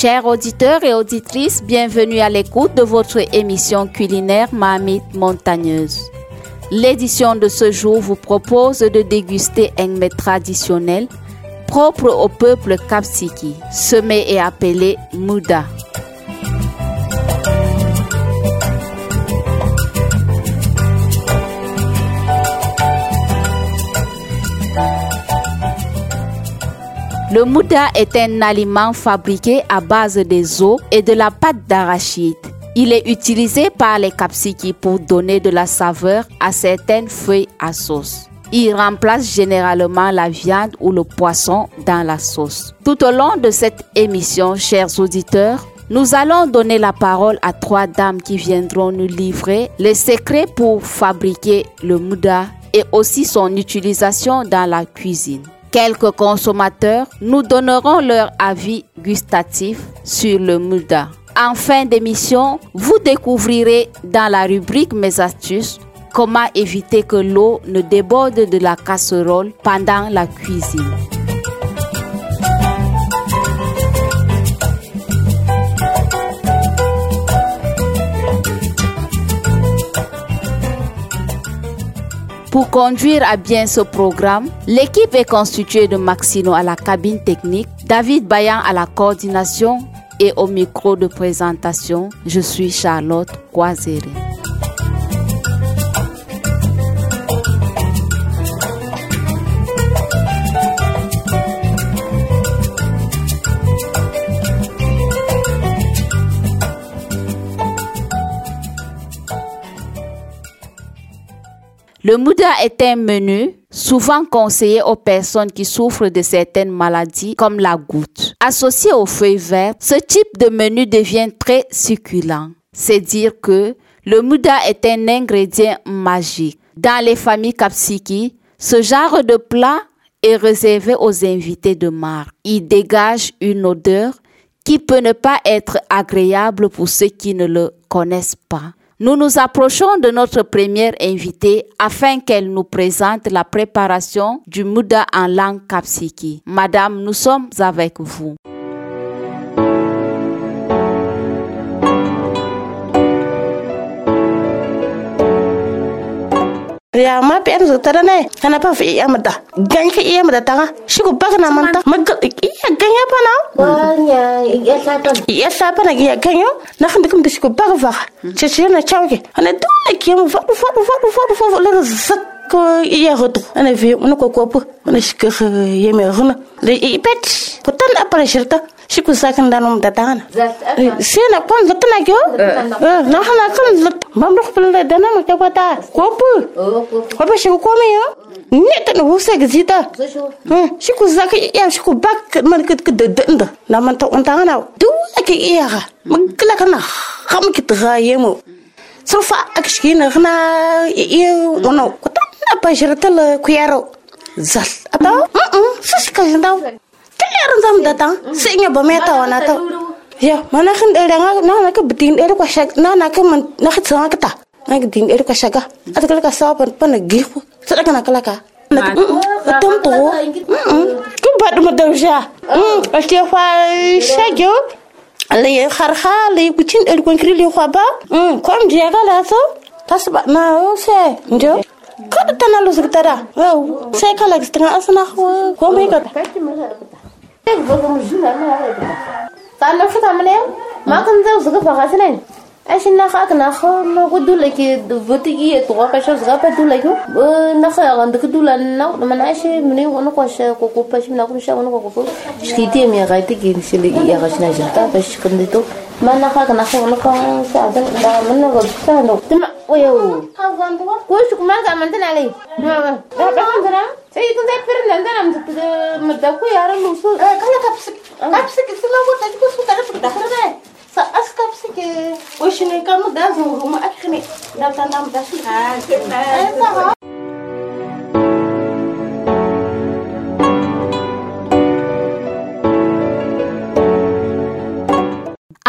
Chers auditeurs et auditrices, bienvenue à l'écoute de votre émission culinaire Mamite Montagneuse. L'édition de ce jour vous propose de déguster un mets traditionnel propre au peuple Kapsiki. Ce mets est appelé Mouda. Le mouda est un aliment fabriqué à base des os et de la pâte d'arachide. Il est utilisé par les Kapsiki pour donner de la saveur à certaines feuilles à sauce. Il remplace généralement la viande ou le poisson dans la sauce. Tout au long de cette émission, chers auditeurs, nous allons donner la parole à trois dames qui viendront nous livrer les secrets pour fabriquer le mouda et aussi son utilisation dans la cuisine. Quelques consommateurs nous donneront leur avis gustatif sur le mouda. En fin d'émission, vous découvrirez dans la rubrique Mes astuces comment éviter que l'eau ne déborde de la casserole pendant la cuisine. Pour conduire à bien ce programme, l'équipe est constituée de Maxino à la cabine technique, David Bayan à la coordination et au micro de présentation. Je suis Charlotte Coiséré. Le mouda est un menu souvent conseillé aux personnes qui souffrent de certaines maladies comme la goutte. Associé aux feuilles vertes, ce type de menu devient très succulent. C'est dire que le mouda est un ingrédient magique. Dans les familles kapsiki, ce genre de plat est réservé aux invités de marque. Il dégage une odeur qui peut ne pas être agréable pour ceux qui ne le connaissent pas. Nous nous approchons de notre première invitée afin qu'elle nous présente la préparation du Mouda en langue kapsiki. Madame, nous sommes avec vous. Ya ma pe an zutara ne kana pa fi iya mata gan ki iya mata ta shi ku baka na manta magal iya gan ya pana wanya ya satan iya sa pana ya gan yo. Na kan dukum da shi ku baka fa ce ce na chawke ana dole ki mu fadu fadu fadu fadu fadu la zat ko iya hoto ana fi mun ko ko pu. Ana shi ka yeme runa le i pet. Putan apara شكو ساكن دار ام دتان سينا كون زتنا كيو نحنا كون زت ما نروح بلا دنا ما كيو بدا كوبو كوبو شكو كومي نيت نو سيك زيتا شكو زاك يا شكو باك من كد كد دند نعم انت انت أنا دو اكي يا ما كلا كنا خم كتغايمو سوفا اكشكينا غنا يو ونو كتا باجرتل كيارو زال اتا آه آه شكو زنداو yaran zam da tan sai nya ba meta wana ta ya mana kan da nga na ka bitin da ko shag na na ka man na ka tsanga ta na ka din da ko shaga ata kala ka sa pan pan gifu sada kana kala ka na tam to ku ba dum da ja asti fa shagyo le har ha le kucin da ko kri le kwa ba ko am je ga la so tasba na o se njo kada tana lo zgtara sai kala gstanga asna ko mai ka ظلم الجنة ما هذا طالما شفتها من يوم ما نعم. كنت زوجك فغاتنين اش نخاك نخا نقول لك فتيجي تغوك اش زغاب دولك نخا عندك دولا نو ما نعيش مني ونقوش كوكو باش ما وأنا كوكو. شكيتي مي غايتي كي نسلي يا غاش نجلتا باش كنديتو. ما نخاك نخا ونقا ساعدن دا من غد نو تما ويو. وش ما عملتنا عليه. سي زي فرن عندنا مدكو يا رلوسو آه، كلا كبسك آه. كبسك سلا وقت كوش سوق تعرف تدخل man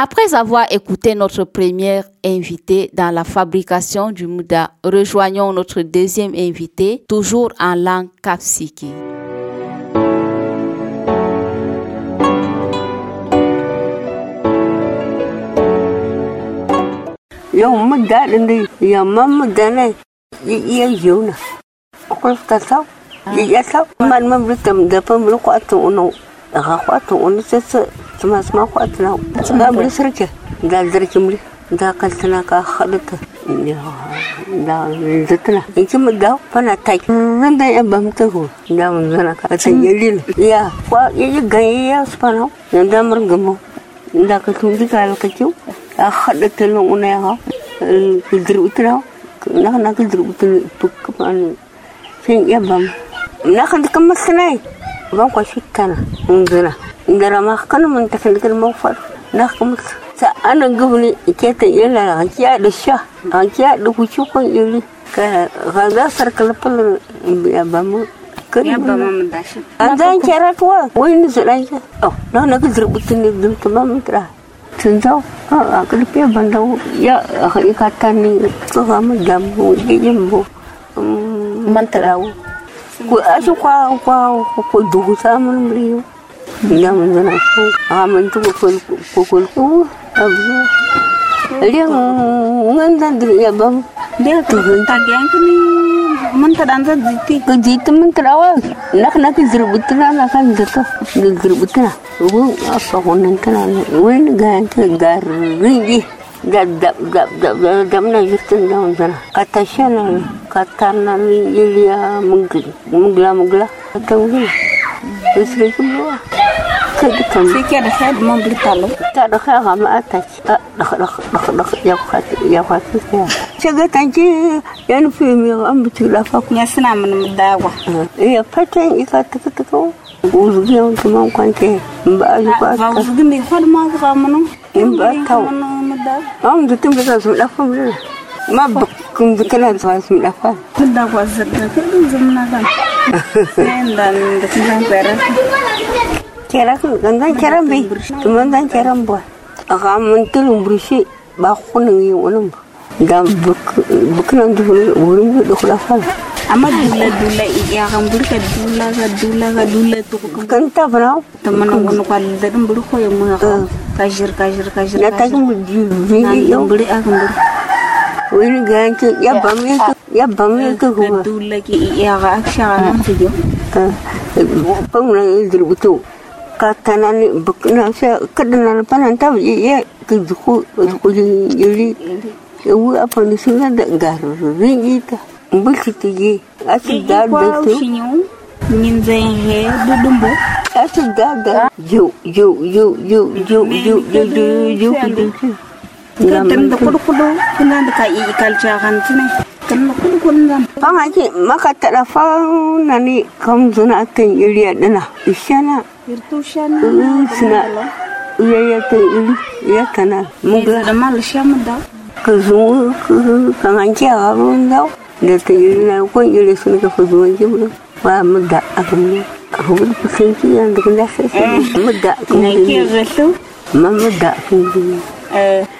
Après avoir écouté notre première invitée dans la fabrication du mouda, rejoignons notre deuxième invitée, toujours en langue kapsiki. يوم مدان يوم مدان يجونا أقول كسو يجسو من مبلتم دفن بلقات ونو أخوات ونسس سما سما أخوات نو سما بلسرك دا درك ملي دا قلتنا كأخرت دا زتنا إنكم دا فنا تاك من دا يبهم تهو دا من زنا كأتجليل يا وا يجي جاي يا سبحانه دا مرقمو دا كتوم دي كالكتيو khada telo une ha kidru utra na na kidru utra puk pan sing ya bam na khada kemas nai bam ko sikana ngira ngira ma khana mun ta khil kel mofar sa ana gubni ikete yela akia de sha akia de kuchu kon yuli ka gaza sar kalpal ya bam Kenapa mama dasar? Ada yang. Oh, nak oh, nak kerja betul ni dalam tempat. ትንዛው? አቅልቤ በለው። ይካታኒ ጽፋም ዳሙ ይይምቦ መንትራው አሽኳ እንኳ ዱጉሳ ምን ምሪዩ እኛ ምን አመንቱ ኮኮልቁ አብዙ። riêng ngân dân thì là dia tu ya, tak yang kini mentar anza jiti ke jiti mentar awal. Nak nak gerbutin lah kan gitu gerbutin lah lu apa honan kan wen gan gar ringi gab gab gab gab gab na gitu daun sana. Kata siapa, kata nami ilia menggila menggila kata wen terus lagi كدكم في كده خير ما بلطلو كده خير ما أتاك دخ دخ دخ دخ يا خات يا خات شغل تنجي ينفي مي أم بتلافك نسنا من مداوة يا فتن يكاتكتكو وزغيون كمان كنت مبالي بقى وزغني خل ما زغمنو مبالتو أم دتم بس ملافم لنا ما بكم بكلام سواس ملافا مداوة زرنا كل زمنا كان عندنا دتم بيرن Черам, гандан черам бей. Тумандан черам ба. Ага мантел умбриши бахун нги улум. Дам бук букнан дулur ulum bu dokhlafal. Ama iya, dula dula iya kan burka dula ga dula ga dula tu kan ta bra. Teman ngono kan buru ko yang mga kajir kajir kajir. Na ta kan di vi nah, yang buri akan bur. Wini ganti ya bamnya itu ya bamnya tu gua. Dula ki iya ga aksha kan video. Pengulang itu betul katana ni bukna sa kadana na panan ta ya ke duku duku yiri yawu apa ni sunga da garin ita mbulki tije asu da da shinyo nin zai he dudumbo asu da da yo yo yo yo yo yo yo yo yo kan da kudu kudu kina da ka yi kalcha kan tine kan da kudu kudu zan Panga ce maka talafa na ni kam zuna kan iriya dana ishana irtushan ilisna iyayata ili iyatana mugla damal shamda kazungu kamankia abunda data ilina ko ilisna ka fuzungu wa muda akamni ahul kusinki yandu kuna sasa muda kunaki gasu ma muda kunki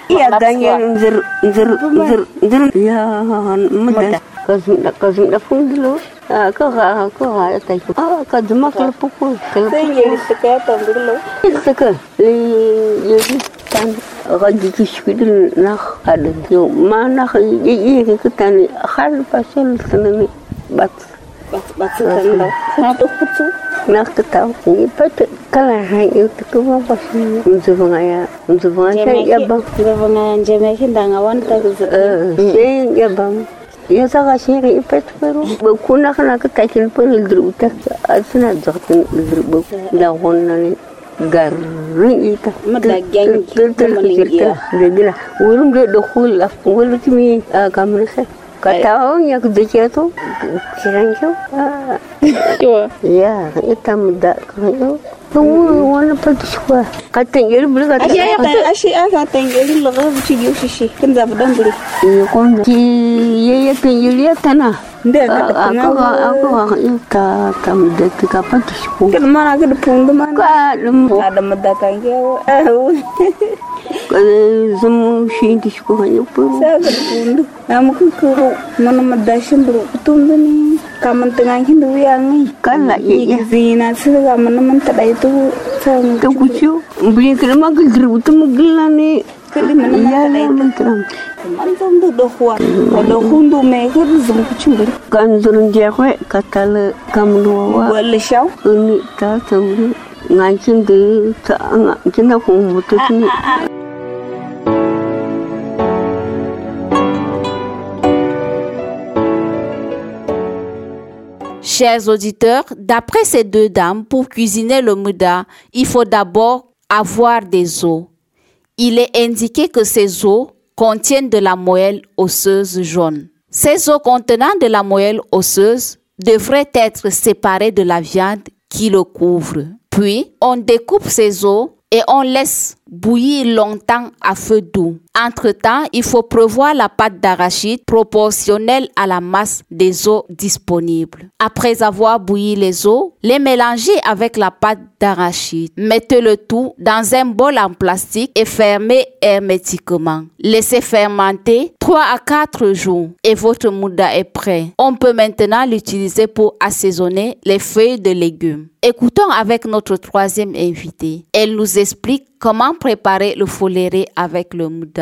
iya ganya nzir nzir nzir nzir ya muda kazum kazum da fundulo ka ga ka ga ta kadima kele pukul kele pukul yeri seke tambirlo seke li yeri tan gaji kishkidil nak kadin yo ma nak yeri kitani khal pasel tanani bat bat bat tanlo hatu kutu nak ketau ni pat kala hai itu kuma pasin mzuvanga ya mzuvanga ya bang mzuvanga jeme kindanga wan eh ya bang يزغى شيري إبت فرو بكون خنا كتاكل فن الدروتا أسنا جغتن الدروب لا غنى garin ita tiltar jirta da gina wurin da da hula wani kimi a kamar sai ka tawon ya da ke ya ita mu ka tengeri buli ka ashe ashe aka tengeri logo não ushi shi kinza budan buli iyo kondo ki yeye tengeri ya tana Aku aku aku punga ko ko ko ka ka mi de ti ka pa ti spu. Ke mana ke de pung de mana. Ka Aku ka Aku eh, me da ka nge wo. Ko zum shi ti spu ha yo pu. Sa ka de pung de. Na mu ku ku kan mana me da shi bro tum de ni. Ka man te ngan hin du ya ngi. Ka la ye ye zina se ka mana man ta dai tu. Sa mu ku ku. Mbi ke ma ke gru tu mu gila ni. Chers auditeurs, d'après ces deux dames, pour cuisiner le mouda, il faut d'abord avoir des os. Il est indiqué que ces os contiennent de la moelle osseuse jaune. Ces os contenant de la moelle osseuse devraient être séparés de la viande qui le couvre. Puis, on découpe ces os et on laisse bouillir longtemps à feu doux. Entre-temps, il faut prévoir la pâte d'arachide proportionnelle à la masse des os disponibles. Après avoir bouilli les os, les mélanger avec la pâte d'arachide. Mettez le tout dans un bol en plastique et fermez hermétiquement. Laissez fermenter 3 à 4 jours et votre mouda est prêt. On peut maintenant l'utiliser pour assaisonner les feuilles de légumes. Écoutons avec notre troisième invitée. Elle nous explique comment préparer le foléré avec le mouda.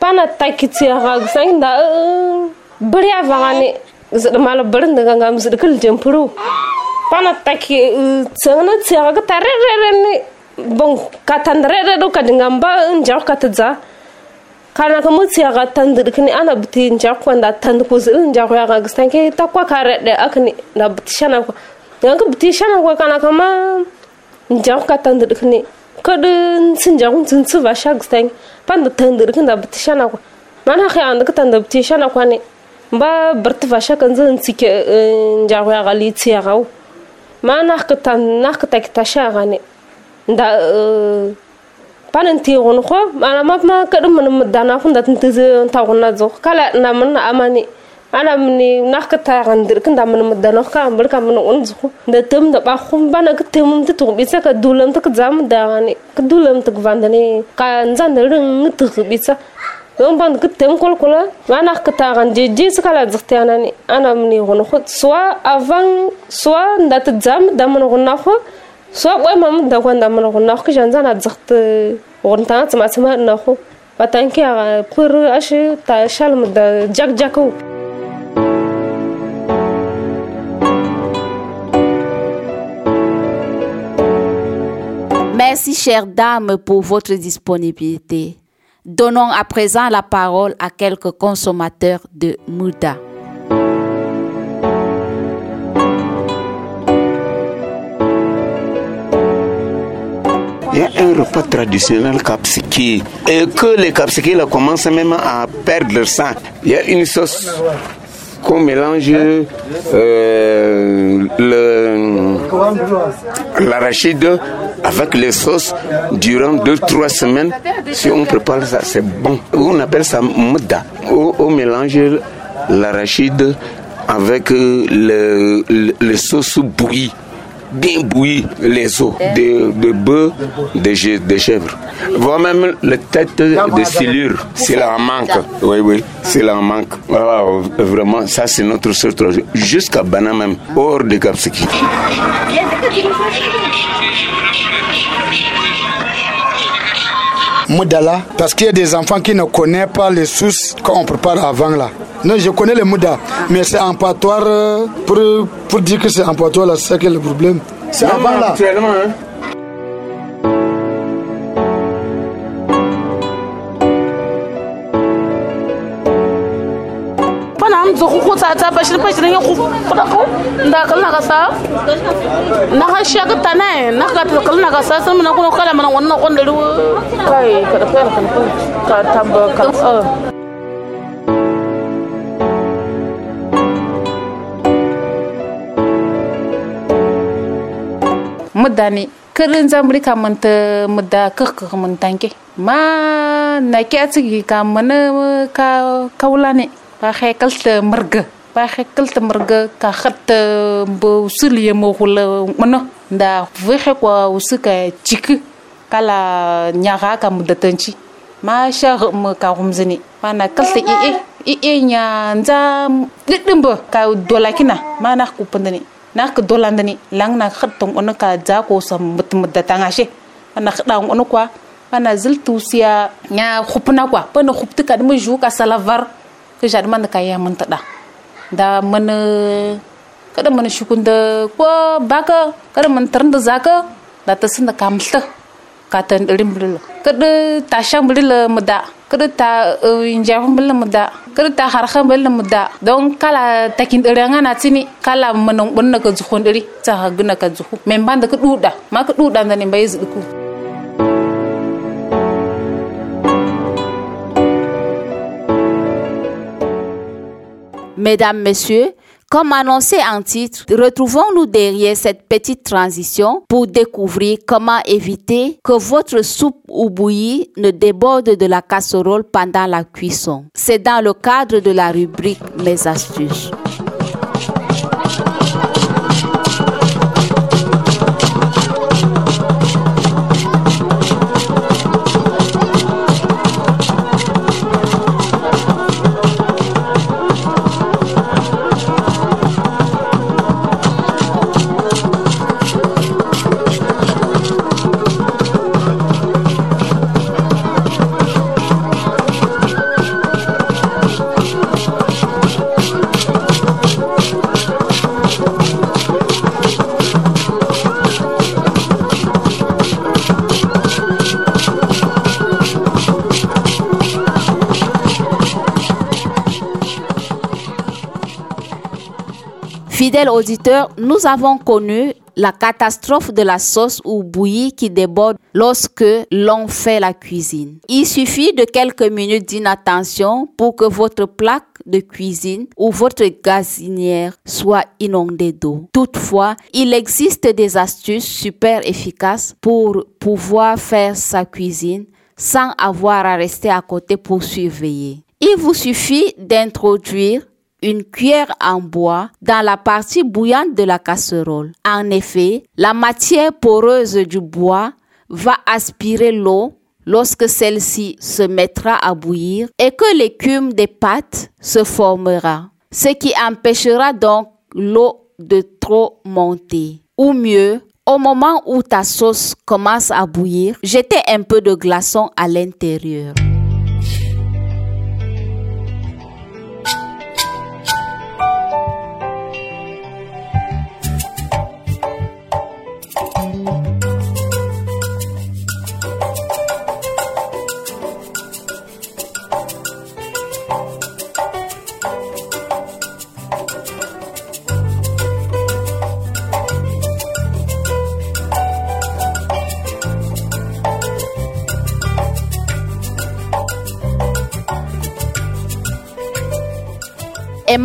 pana takiti rag sang da eh, eh. beri avangani zid mal brnda ganga mzid kul jempuru. Pana taki eh, tsana tsiaga ga tarerere ni bon katandrere do kadingamba njaw katza kana kamu tsiaga tandir kini ana biti njaw kwanda tand ko zid njaw ya ga stanke takwa kare de akni na biti shana ko ganga biti shana ko kana kama njaw katandir kini. kadin sinja kun tun stang pan da tandir kan da bitishana ko man ha khaya andaka ne ba bartva shakan zan tsike jago ya gali tsiya gawo man ha ka tan na ka ta ne da panin ti gon ko ma ma kadin mun mudana kun da tun zo. Kala na mun amani ala mini nak ta gandir kan damen meda nok ka ambal ka men on zu da tem da ba khum ba na tem te tu bi sa ka dulam ta ka jam da ani ka dulam ta vandani ka nzan da ring tu bi sa don ban ka tem kol kola ma nak ka ta gandi ji sa kala zu ta ani ana mini gon khu swa avant swa da ta jam da men gon na khu swa ba mam da gon da men gon na khu jan zan da zu ta gon ta ma ma na khu batanki a pur ashi ta shalm da jak jakau Merci, chères dames, pour votre disponibilité. Donnons à présent la parole à quelques consommateurs de Mouda. Il y a un repas traditionnel capsiki et que les capsiki commencent même à perdre leur sang. Il y a une sauce qu'on mélange euh, l'arachide avec les sauces durant 2-3 semaines. Si on prépare ça, c'est bon. On appelle ça mouda. On, on mélange l'arachide avec euh, le, les sauces bouillies bien bouilli les os de, de bœuf, de, de chèvre. Voire même les têtes de silure, s'il en manque. Oui, oui, s'il en manque. Voilà, vraiment, ça c'est notre seul troisième. Jusqu'à Bana même, hors de Kapsiki. Moudala, parce qu'il y a des enfants qui ne connaissent pas les sources qu'on prépare avant là. Non, je connais le Mouda, mais c'est en patois euh, pour, pour dire que c'est en patois là, c'est ça qui est le problème. C'est avant là. Actuellement, hein. sata bashir bashirin ya kuɗaƙo da kan na kasa na kan shi ga tana na ka ta kan na kasa sun muna kala mana wannan ƙwan da kai ka da fayar kan tamba kan mudani kirin zambri ka manta muda kakka mun tanke ma na kyatsi ka mana ka kaula ne pakai xekal ta pakai pa xekal kahat marga ka xat mbo suliye ya mo xula mono. Nda vexe kwa usuka cik kala nyaga ka mudatanci ma sha mu ka humzini mana kalta i e. i i nya nza didimbo ka dolakina mana ku pandani nak dolandani lang na khatong on ka ja ko sam mutmudatanga she. Mana khadang ono kwa. Mana ziltusiya nya khupna kwa. Pana khupta ka ju ka salavar que jadi man ka ya tada da mana kada mun shukunda kwa baka kada mun tarnda zaka da ta sun da kamta ka tan dirin kada tasha shan bulula mu kada ta e, injafin bulula mu kada ta harhan bulula muda. don kala takin dirin ana tini kala mun bunna ka zuhun diri ta haguna ka zuhu men ban da ka duda ma ka duda zuku Mesdames, Messieurs, comme annoncé en titre, retrouvons-nous derrière cette petite transition pour découvrir comment éviter que votre soupe ou bouillie ne déborde de la casserole pendant la cuisson. C'est dans le cadre de la rubrique Mes astuces. Fidèles auditeurs, nous avons connu la catastrophe de la sauce ou bouillie qui déborde lorsque l'on fait la cuisine. Il suffit de quelques minutes d'inattention pour que votre plaque de cuisine ou votre gazinière soit inondée d'eau. Toutefois, il existe des astuces super efficaces pour pouvoir faire sa cuisine sans avoir à rester à côté pour surveiller. Il vous suffit d'introduire une cuillère en bois dans la partie bouillante de la casserole. En effet, la matière poreuse du bois va aspirer l'eau lorsque celle-ci se mettra à bouillir et que l'écume des pâtes se formera, ce qui empêchera donc l'eau de trop monter. Ou mieux, au moment où ta sauce commence à bouillir, jetez un peu de glaçon à l'intérieur.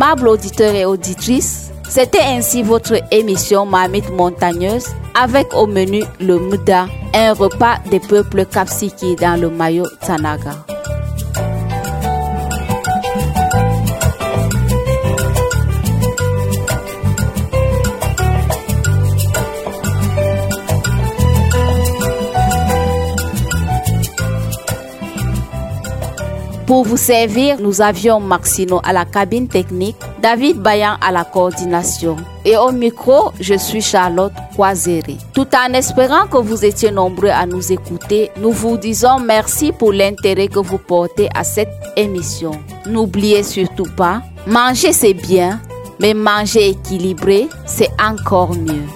Aimables auditeurs et auditrices, c'était ainsi votre émission Mamite Montagneuse avec au menu le Muda, un repas des peuples Kapsiki dans le maillot Tanaga. Pour vous servir, nous avions Maxino à la cabine technique, David Bayan à la coordination. Et au micro, je suis Charlotte Croiséré. Tout en espérant que vous étiez nombreux à nous écouter, nous vous disons merci pour l'intérêt que vous portez à cette émission. N'oubliez surtout pas, manger c'est bien, mais manger équilibré, c'est encore mieux.